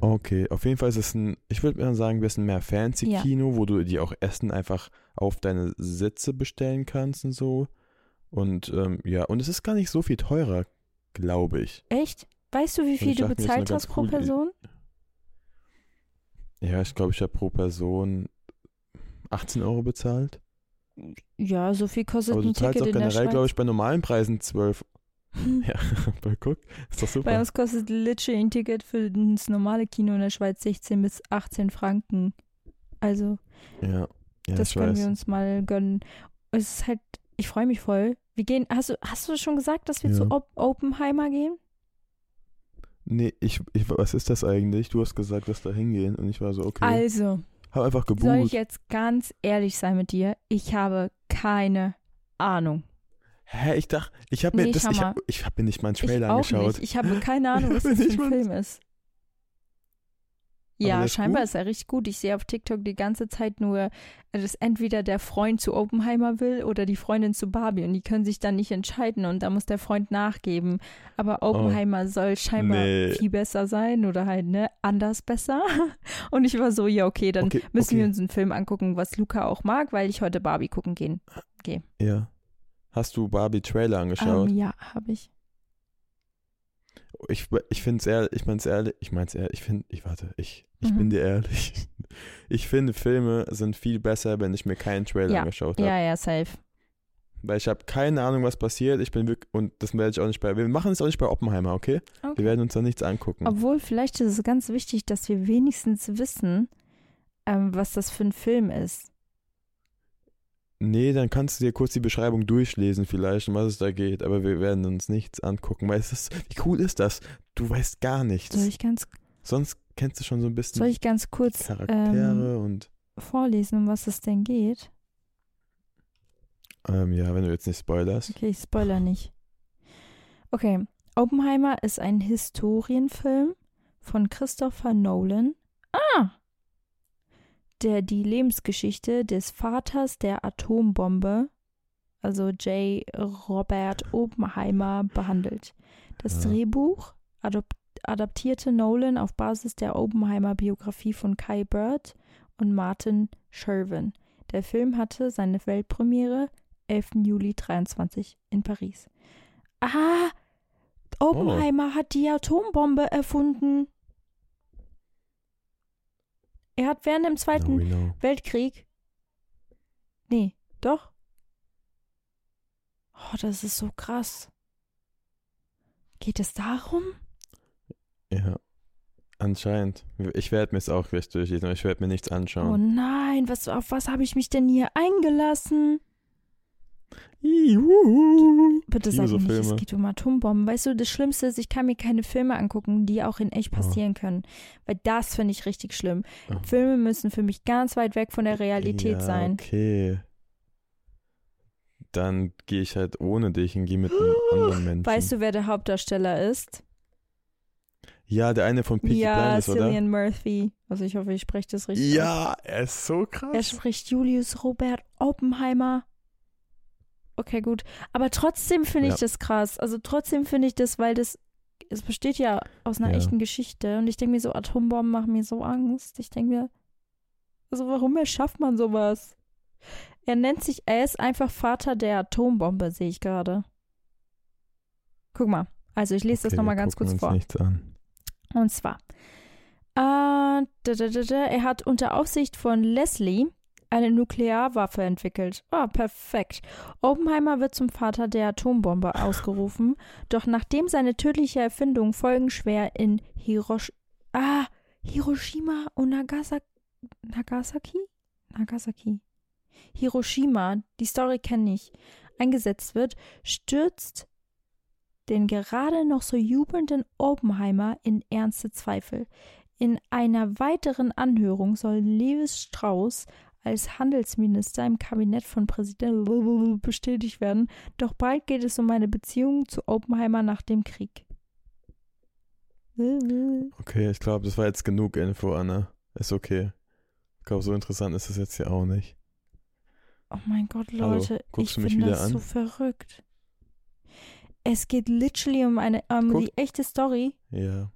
Speaker 2: Okay, auf jeden Fall ist es ein, ich würde sagen, ein bisschen mehr Fancy-Kino, ja. wo du dir auch Essen einfach auf deine Sitze bestellen kannst und so. Und ähm, ja, und es ist gar nicht so viel teurer, glaube ich.
Speaker 1: Echt? Weißt du, wie viel du bezahlt hast pro Person?
Speaker 2: Ja, ich glaube, ich habe pro Person 18 Euro bezahlt.
Speaker 1: Ja, so viel kostet Aber ein Ticket
Speaker 2: auch
Speaker 1: in der
Speaker 2: generell, glaube ich, bei normalen Preisen 12. ja, aber guck, ist doch super.
Speaker 1: Bei uns kostet literally ein Ticket für das normale Kino in der Schweiz 16 bis 18 Franken. Also,
Speaker 2: ja, ja
Speaker 1: das können
Speaker 2: weiß.
Speaker 1: wir uns mal gönnen. Es ist halt, ich freue mich voll. Wir gehen, hast du, hast du schon gesagt, dass wir ja. zu Op Oppenheimer gehen?
Speaker 2: Nee, ich, ich, was ist das eigentlich? Du hast gesagt, dass da hingehen und ich war so, okay.
Speaker 1: Also,
Speaker 2: hab einfach gebucht.
Speaker 1: Soll ich jetzt ganz ehrlich sein mit dir? Ich habe keine Ahnung.
Speaker 2: Hä, ich dachte, ich habe mir nee, das, ich habe ich hab mir nicht mal einen Trailer
Speaker 1: ich
Speaker 2: angeschaut.
Speaker 1: Nicht. Ich habe keine Ahnung, was das für ein Film ist. Ja, scheinbar gut? ist er richtig gut. Ich sehe auf TikTok die ganze Zeit nur, dass entweder der Freund zu Oppenheimer will oder die Freundin zu Barbie und die können sich dann nicht entscheiden und da muss der Freund nachgeben. Aber oh. Oppenheimer oh, soll scheinbar nee. viel besser sein oder halt, ne, anders besser. Und ich war so, ja, okay, dann okay, müssen okay. wir uns einen Film angucken, was Luca auch mag, weil ich heute Barbie gucken gehen. gehe.
Speaker 2: Ja. Hast du Barbie Trailer angeschaut?
Speaker 1: Um, ja, habe ich
Speaker 2: ich, ich finde es ehrlich, ich meine es ehrlich, ich meine es ehrlich, ich finde, ich warte, ich, ich mhm. bin dir ehrlich. Ich finde, Filme sind viel besser, wenn ich mir keinen Trailer
Speaker 1: ja.
Speaker 2: angeschaut habe.
Speaker 1: Ja, ja, safe.
Speaker 2: Weil ich habe keine Ahnung, was passiert. Ich bin wirklich, und das werde ich auch nicht bei, wir machen es auch nicht bei Oppenheimer, okay? okay? Wir werden uns da nichts angucken.
Speaker 1: Obwohl, vielleicht ist es ganz wichtig, dass wir wenigstens wissen, ähm, was das für ein Film ist.
Speaker 2: Nee, dann kannst du dir kurz die Beschreibung durchlesen vielleicht, um was es da geht, aber wir werden uns nichts angucken, weil es ist, wie cool ist das? Du weißt gar nichts.
Speaker 1: Soll ich ganz
Speaker 2: Sonst kennst du schon so ein bisschen
Speaker 1: Soll ich ganz kurz
Speaker 2: Charaktere
Speaker 1: ähm,
Speaker 2: und
Speaker 1: vorlesen, um was es denn geht?
Speaker 2: ähm, ja, wenn du jetzt nicht spoilerst.
Speaker 1: Okay, ich spoiler nicht. Okay, Oppenheimer ist ein Historienfilm von Christopher Nolan. Ah! Der die Lebensgeschichte des Vaters der Atombombe, also J. Robert Oppenheimer, behandelt. Das
Speaker 2: Ja.
Speaker 1: Drehbuch adaptierte Nolan auf Basis der Oppenheimer-Biografie von Kai Bird und Martin Sherwin. Der Film hatte seine Weltpremiere 11. Juli 23 in Paris. Ah, Oppenheimer hat die Atombombe erfunden. Er hat während dem Zweiten. Weltkrieg. Nee, doch. Oh, das ist so krass. Geht es darum?
Speaker 2: Ja. Anscheinend. Ich werde mir es auch gleich durchlesen, aber ich werde mir nichts
Speaker 1: Oh
Speaker 2: anschauen.
Speaker 1: nein, was, auf was habe ich mich denn hier eingelassen?
Speaker 2: Juhu.
Speaker 1: Bitte sag mir nicht, es geht um Atombomben. Weißt du, das Schlimmste ist, ich kann mir keine Filme angucken, die auch in echt
Speaker 2: Oh.
Speaker 1: passieren können. Weil das finde ich richtig schlimm.
Speaker 2: Oh.
Speaker 1: Filme müssen für mich ganz weit weg von der Realität
Speaker 2: ja,
Speaker 1: sein.
Speaker 2: Okay. Dann gehe ich halt ohne dich und gehe mit einem anderen Menschen.
Speaker 1: Weißt du, wer der Hauptdarsteller ist?
Speaker 2: Ja, der eine von Peaky
Speaker 1: ja,
Speaker 2: Blinders, oder?
Speaker 1: Cillian Murphy. Also ich hoffe, ich spreche das richtig aus.
Speaker 2: Ja, er ist so krass.
Speaker 1: Er spricht Julius Robert Oppenheimer. Okay, gut. Aber trotzdem finde ich
Speaker 2: Ja.
Speaker 1: das krass. Also trotzdem finde ich das, weil das, es besteht ja aus einer
Speaker 2: Ja.
Speaker 1: echten Geschichte. Und ich denke mir so, Atombomben machen mir so Angst. Ich denke mir, also warum erschafft man sowas? Er nennt sich, er ist einfach Vater der Atombombe, sehe ich gerade. Guck mal. Also ich lese das
Speaker 2: Okay,
Speaker 1: nochmal
Speaker 2: wir
Speaker 1: ganz kurz vor. Und zwar, äh, da, da, da, er hat unter Aufsicht von Leslie eine Nuklearwaffe entwickelt. Ah, perfekt. Oppenheimer wird zum Vater der Atombombe ausgerufen, doch nachdem seine tödliche Erfindung folgenschwer in Hirosh ah, Hiroshima und Nagasaki, Nagasaki? Nagasaki. Hiroshima, die Story kenne ich, eingesetzt wird, stürzt den gerade noch so jubelnden Oppenheimer in ernste Zweifel. In einer weiteren Anhörung soll Lewis Strauss als Handelsminister im Kabinett von Präsident bestätigt werden, doch bald geht es um meine Beziehung zu Oppenheimer nach dem Krieg.
Speaker 2: Okay, ich glaube, das war jetzt genug Info, Anna. Ist okay. Ich glaube, so interessant ist das jetzt hier auch nicht.
Speaker 1: Oh mein Gott,
Speaker 2: Hallo,
Speaker 1: Leute,
Speaker 2: guckst
Speaker 1: ich
Speaker 2: du mich wieder
Speaker 1: das
Speaker 2: an?
Speaker 1: so verrückt. Es geht literally um eine um
Speaker 2: Guck.
Speaker 1: die echte Story
Speaker 2: Ja.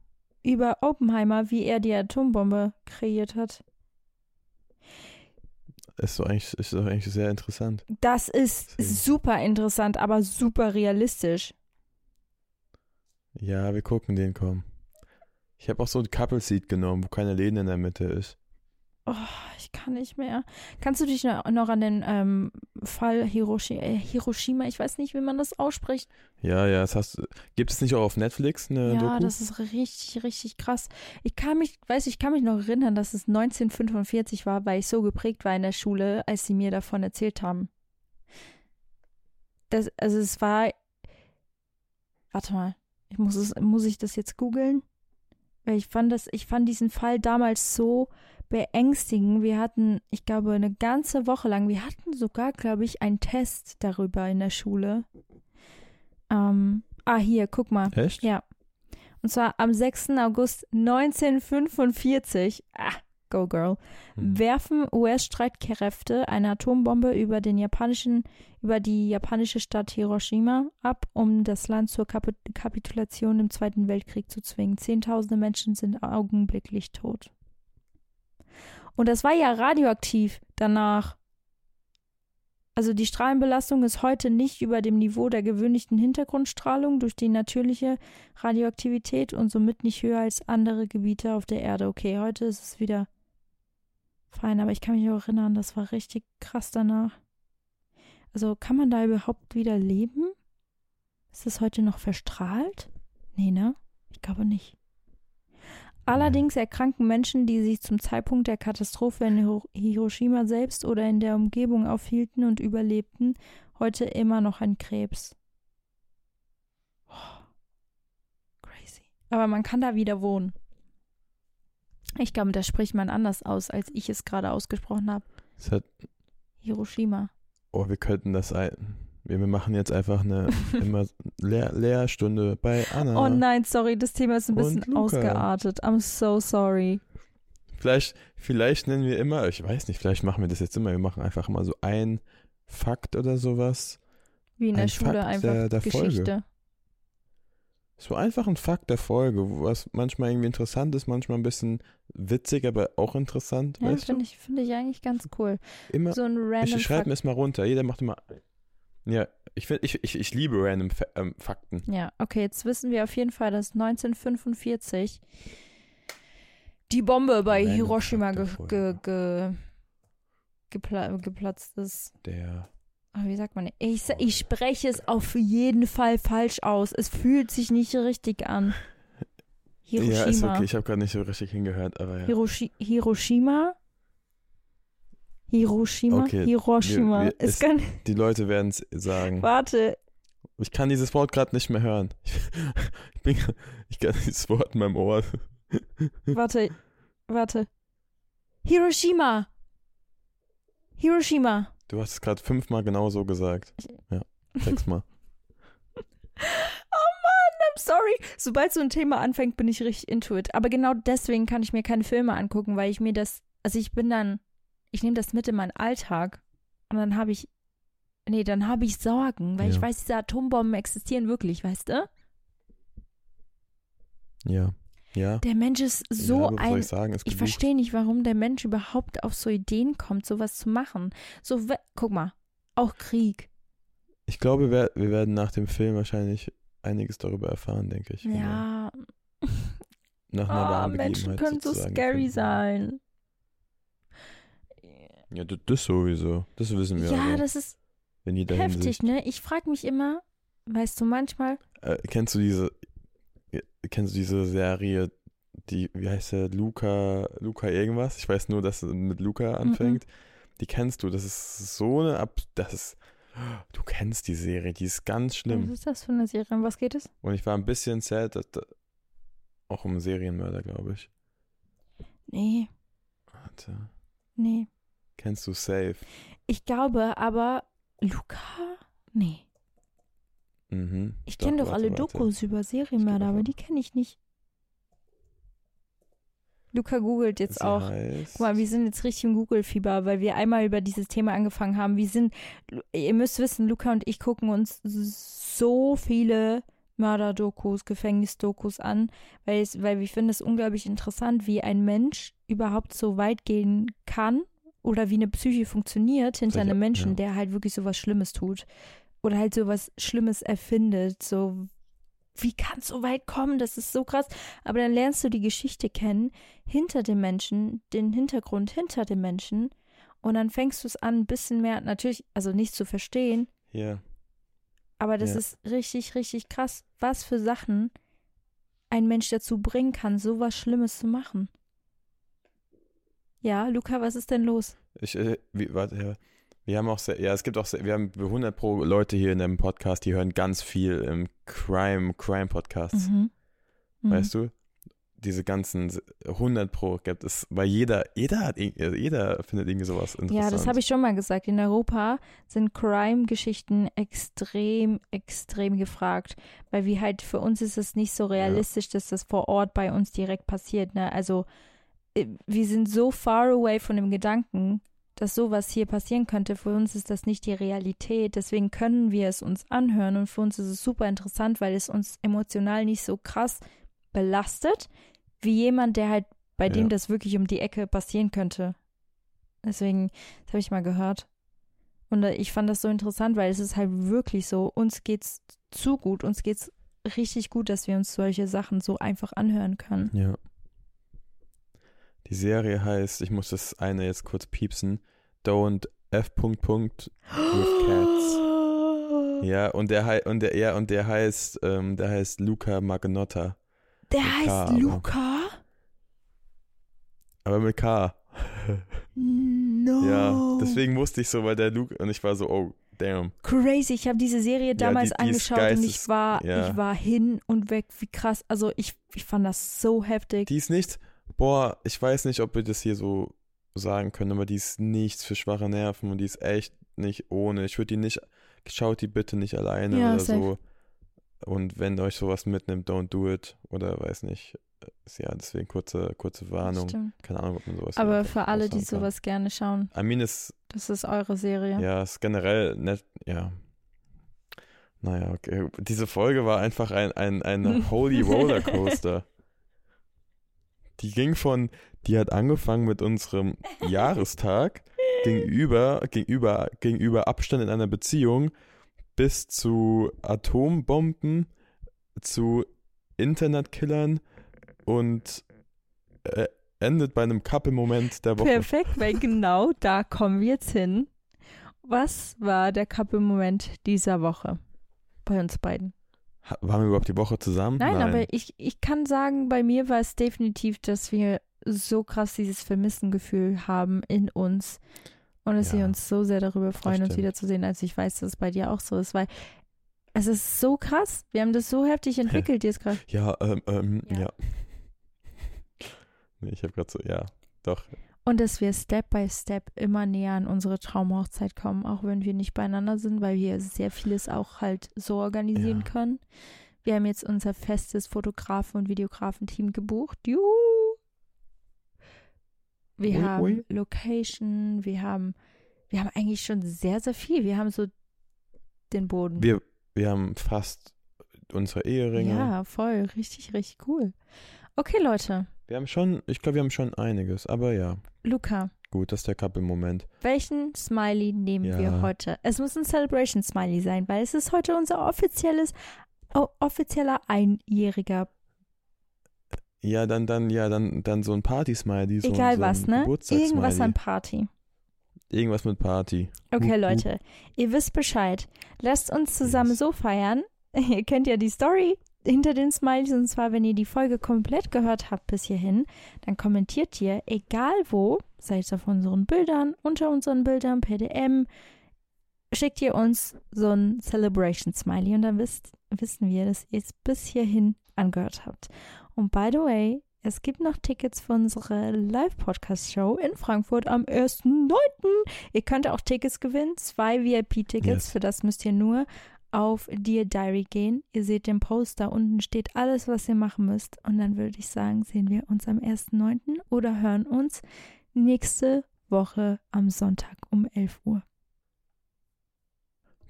Speaker 1: über Oppenheimer, wie er die Atombombe kreiert hat.
Speaker 2: Ist doch eigentlich, ist doch eigentlich sehr interessant.
Speaker 1: Das ist
Speaker 2: Deswegen.
Speaker 1: super interessant, aber super realistisch.
Speaker 2: Ja, wir gucken den, komm. Ich habe auch so ein Couple Seat genommen, wo keine Läden in der Mitte ist.
Speaker 1: Oh, ich kann nicht mehr. Kannst du dich noch an den ähm, Fall Hiroshi äh, Hiroshima, ich weiß nicht, wie man das ausspricht.
Speaker 2: Ja, ja, das hast Gibt es nicht auch auf Netflix eine
Speaker 1: ja,
Speaker 2: Doku?
Speaker 1: das ist richtig, richtig krass. Ich kann mich, weiß ich kann mich noch erinnern, dass es 1945 war, weil ich so geprägt war in der Schule, als sie mir davon erzählt haben. Das, also es war. Warte mal, ich muss es, muss ich das jetzt googeln? Weil ich fand das, ich fand diesen Fall damals so beängstigend. Wir hatten, ich glaube, eine ganze Woche lang, wir hatten sogar, glaube ich, einen Test darüber in der Schule. Ähm, ah, hier, guck mal.
Speaker 2: Echt?
Speaker 1: Ja. Und zwar am 6. August 1945, ah, go girl,
Speaker 2: Hm.
Speaker 1: werfen US-Streitkräfte eine Atombombe über den japanischen, über die japanische Stadt Hiroshima ab, um das Land zur Kapi Kapitulation im Zweiten Weltkrieg zu zwingen. Zehntausende Menschen sind augenblicklich tot. Und das war ja radioaktiv danach. Also die Strahlenbelastung ist heute nicht über dem Niveau der gewöhnlichen Hintergrundstrahlung durch die natürliche Radioaktivität und somit nicht höher als andere Gebiete auf der Erde. Okay, heute ist es wieder fein, aber ich kann mich auch erinnern, das war richtig krass danach. Also kann man da überhaupt wieder leben? Ist das heute noch verstrahlt? Nee, ne? Ich glaube nicht. Allerdings erkranken Menschen, die sich zum Zeitpunkt der Katastrophe in Hiro- Hiroshima selbst oder in der Umgebung aufhielten und überlebten, heute immer noch an Krebs. Oh, crazy. Aber man kann da wieder wohnen. Ich glaube, da spricht man anders aus, als ich es gerade ausgesprochen habe. Hiroshima.
Speaker 2: oh, wir könnten das ein. Wir, wir machen jetzt einfach eine immer Lehr Lehrstunde bei Anna.
Speaker 1: Oh nein, sorry, das Thema ist ein bisschen ausgeartet. I'm so sorry.
Speaker 2: Vielleicht, vielleicht nennen wir immer, ich weiß nicht, vielleicht machen wir das jetzt immer, wir machen einfach immer so ein Fakt oder sowas.
Speaker 1: Wie in der
Speaker 2: Ein
Speaker 1: Schule
Speaker 2: Fakt
Speaker 1: einfach
Speaker 2: der- der Folge.
Speaker 1: Geschichte.
Speaker 2: So einfach ein Fakt der Folge, was manchmal irgendwie interessant ist, manchmal ein bisschen witzig, aber auch interessant,
Speaker 1: Ja, finde ich, finde ich eigentlich ganz cool.
Speaker 2: Immer,
Speaker 1: So ein random
Speaker 2: ich schreibe mir es mal runter, jeder macht immer. Ja, ich, find, ich, ich, ich liebe random Fa ähm, Fakten.
Speaker 1: Ja, okay, jetzt wissen wir auf jeden Fall, dass 1945 die Bombe bei
Speaker 2: Random
Speaker 1: Hiroshima ge ge ge gepla geplatzt ist.
Speaker 2: Der.
Speaker 1: Aber wie sagt man? Ich, ich spreche es auf jeden Fall falsch aus. Es fühlt sich nicht richtig an. Hiroshima.
Speaker 2: Ja, ist okay, ich habe gerade nicht so richtig hingehört, aber ja.
Speaker 1: Hiroshi Hiroshima? Hiroshima?
Speaker 2: Okay,
Speaker 1: Hiroshima.
Speaker 2: wir- wir-
Speaker 1: es kann,
Speaker 2: Die Leute werden es sagen.
Speaker 1: warte,
Speaker 2: Ich kann dieses Wort gerade nicht mehr hören. Ich, bin, ich kann dieses Wort in meinem Ohr.
Speaker 1: warte, warte. Hiroshima. Hiroshima.
Speaker 2: Du hast es gerade fünfmal genau so gesagt. Ja, sechsmal.
Speaker 1: Oh Mann, I'm sorry. Sobald so ein Thema anfängt, bin ich richtig into it. Aber genau deswegen kann ich mir keine Filme angucken, weil ich mir das, also ich bin dann, ich nehme das mit in meinen Alltag und dann habe ich, nee, dann habe ich Sorgen, weil ich
Speaker 2: Ja.
Speaker 1: weiß, diese Atombomben existieren wirklich, weißt du?
Speaker 2: Ja. Ja.
Speaker 1: Der Mensch ist so
Speaker 2: ja,
Speaker 1: ein,
Speaker 2: ich sagen?
Speaker 1: Ich verstehe nicht, warum der Mensch überhaupt auf so Ideen kommt, sowas zu machen. So, guck mal, auch Krieg.
Speaker 2: Ich glaube, wir, wir werden nach dem Film wahrscheinlich einiges darüber erfahren, denke ich.
Speaker 1: Ja,
Speaker 2: Nach einer
Speaker 1: oh, Menschen können so scary
Speaker 2: finden.
Speaker 1: sein.
Speaker 2: Ja, das, das sowieso. Das wissen wir.
Speaker 1: Ja,
Speaker 2: aber
Speaker 1: das ist heftig,
Speaker 2: Hinsicht.
Speaker 1: ne? Ich frage mich immer, weißt du, manchmal,
Speaker 2: Äh, kennst du diese, ja, kennst du diese Serie, die, wie heißt der, Luca, Luca irgendwas? Ich weiß nur, dass es mit Luca anfängt. Die kennst du, das ist so eine, Ab das ist, du kennst die Serie, die ist ganz
Speaker 1: was
Speaker 2: schlimm.
Speaker 1: ist das für eine Serie? Um was geht es?
Speaker 2: Und ich war ein bisschen sad, dass, da- auch um Serienmörder, glaube ich.
Speaker 1: Nee,
Speaker 2: Warte,
Speaker 1: nee.
Speaker 2: Kennst du Safe?
Speaker 1: Ich glaube aber, Luca? Nee.
Speaker 2: Mhm.
Speaker 1: Ich kenne doch
Speaker 2: warte,
Speaker 1: alle
Speaker 2: warte.
Speaker 1: Dokus über Serienmörder, aber die kenne ich nicht. Luca googelt jetzt
Speaker 2: Sie
Speaker 1: auch. Guck mal, wir sind jetzt richtig im Google-Fieber, weil wir einmal über dieses Thema angefangen haben. Wir sind, ihr müsst wissen, Luca und ich gucken uns so viele Mörder-Dokus, Gefängnis-Dokus an, weil, es, weil wir finden es unglaublich interessant, wie ein Mensch überhaupt so weit gehen kann oder wie eine Psyche funktioniert hinter
Speaker 2: Sicher,
Speaker 1: einem Menschen,
Speaker 2: ja.
Speaker 1: der halt wirklich sowas Schlimmes tut. Oder halt sowas Schlimmes erfindet. So, wie kann es so weit kommen? Das ist so krass. Aber dann lernst du die Geschichte kennen, hinter dem Menschen, den Hintergrund hinter dem Menschen. Und dann fängst du es an, ein bisschen mehr, natürlich, also nicht zu verstehen,
Speaker 2: ja.
Speaker 1: aber das
Speaker 2: Ja.
Speaker 1: ist richtig, richtig krass, was für Sachen ein Mensch dazu bringen kann, sowas Schlimmes zu machen. Ja, Luca, was ist denn los?
Speaker 2: Ich, äh, wie, warte, ja. Wir haben auch sehr, ja, es gibt auch sehr, wir haben 100 pro Leute hier in dem Podcast, die hören ganz viel im Crime, Crime Podcasts,
Speaker 1: Mhm. Mhm.
Speaker 2: weißt du? Diese ganzen 100 pro gibt es, weil jeder, jeder hat, also jeder findet irgendwie sowas interessant.
Speaker 1: Ja, das habe ich schon mal gesagt. In Europa sind Crime-Geschichten extrem, extrem gefragt, weil wir halt, für uns ist es nicht so realistisch, dass das vor Ort bei uns direkt passiert. Ne? Also wir sind so far away von dem Gedanken, dass sowas hier passieren könnte. Für uns ist das nicht die Realität. Deswegen können wir es uns anhören und für uns ist es super interessant, weil es uns emotional nicht so krass belastet, wie jemand, der halt bei
Speaker 2: Ja.
Speaker 1: dem das wirklich um die Ecke passieren könnte. Deswegen, das habe ich mal gehört. Und äh, ich fand das so interessant, weil es ist halt wirklich so, uns geht's zu gut, uns geht's richtig gut, dass wir uns solche Sachen so einfach anhören können.
Speaker 2: Ja. Die Serie heißt, ich muss das eine jetzt kurz piepsen, Don't F. Punkt Punkt with Cats. Ja, und der und der ja und der heißt ähm, der heißt Luca Magnotta,
Speaker 1: Der
Speaker 2: Mit K,
Speaker 1: heißt
Speaker 2: aber-
Speaker 1: Luca?
Speaker 2: aber mit K.
Speaker 1: No.
Speaker 2: Ja, deswegen wusste ich so, weil der Luke und ich war so, oh, damn.
Speaker 1: Crazy. Ich habe diese Serie damals
Speaker 2: die- die
Speaker 1: angeschaut und ich war,
Speaker 2: ja.
Speaker 1: ich war hin und weg, wie krass. Also ich, ich fand das so heftig.
Speaker 2: Die ist nicht, Boah, ich weiß nicht, ob wir das hier so sagen können, aber die ist nichts für schwache Nerven und die ist echt nicht ohne. Ich würde die nicht, schaut die bitte nicht alleine ja, oder safe. so. Und wenn euch sowas mitnimmt, don't do it. Oder weiß nicht. Ja, deswegen kurze, kurze Warnung. Keine Ahnung, ob man sowas
Speaker 1: Aber für alle, die sowas kann. gerne schauen.
Speaker 2: I mean, ist,
Speaker 1: das ist eure Serie.
Speaker 2: Ja, ist generell nett, ja. Naja, okay. Diese Folge war einfach ein, ein, ein Holy Rollercoaster. Die ging von, die hat angefangen mit unserem Jahrestag gegenüber, gegenüber, gegenüber Abstand in einer Beziehung bis zu Atombomben, zu Internetkillern und äh, endet bei einem Couple-Moment der Woche.
Speaker 1: Perfekt, weil genau da kommen wir jetzt hin. Was war der Couple-Moment dieser Woche bei uns beiden?
Speaker 2: Waren wir überhaupt die Woche zusammen?
Speaker 1: Nein, Nein, aber ich, ich kann sagen, bei mir war es definitiv, dass wir so krass dieses Vermissengefühl haben in uns. Und dass ja, wir uns so sehr darüber freuen, uns wiederzusehen, als ich weiß, dass es bei dir auch so ist, weil es ist so krass. Wir haben das so heftig entwickelt jetzt gerade.
Speaker 2: Ja, ähm, ähm, ja. ja. nee, ich habe gerade so, ja, doch.
Speaker 1: Und dass wir Step by Step immer näher an unsere Traumhochzeit kommen, auch wenn wir nicht beieinander sind, weil wir sehr vieles auch halt so organisieren ja. können. Wir haben jetzt unser festes Fotografen- und Videografenteam gebucht. Juhu! Wir ui, haben ui. Location, wir haben, wir haben eigentlich schon sehr, sehr viel. Wir haben so den Boden.
Speaker 2: Wir, wir haben fast unsere Eheringe.
Speaker 1: Ja, voll. Richtig, richtig cool. Okay, Leute.
Speaker 2: Wir haben schon, ich glaube, wir haben schon einiges, aber ja.
Speaker 1: Luca.
Speaker 2: Gut, das ist der Couple-Moment.
Speaker 1: Welchen Smiley nehmen ja. wir heute? Es muss ein Celebration-Smiley sein, weil es ist heute unser offizielles, offizieller einjähriger
Speaker 2: ja, dann, dann, ja, dann, dann so ein Party-Smiley. So
Speaker 1: Egal
Speaker 2: so
Speaker 1: was, ne? Irgendwas an Party.
Speaker 2: Irgendwas mit Party.
Speaker 1: Okay, Leute, ihr wisst Bescheid. Lasst uns zusammen yes. so feiern. ihr kennt ja die Story hinter den Smileys. Und zwar, wenn ihr die Folge komplett gehört habt bis hierhin, dann kommentiert ihr, egal wo, sei es auf unseren Bildern, unter unseren Bildern, per DM, schickt ihr uns so ein Celebration Smiley und dann wisst, wissen wir, dass ihr es bis hierhin angehört habt. Und by the way, es gibt noch Tickets für unsere Live-Podcast-Show in Frankfurt am 1.9. Ihr könnt auch Tickets gewinnen, zwei VIP-Tickets. Yes. Für das müsst ihr nur auf Dear Diary gehen. Ihr seht den Poster, unten steht alles, was ihr machen müsst. Und dann würde ich sagen, sehen wir uns am 1.9. oder hören uns nächste Woche am Sonntag um 11 Uhr.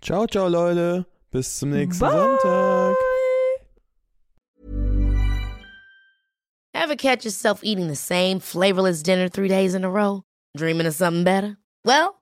Speaker 2: Ciao, ciao, Leute. Bis zum nächsten Bye. Sonntag.
Speaker 3: Ever catch yourself eating the same flavorless dinner three days in a row? Dreaming of something better? Well,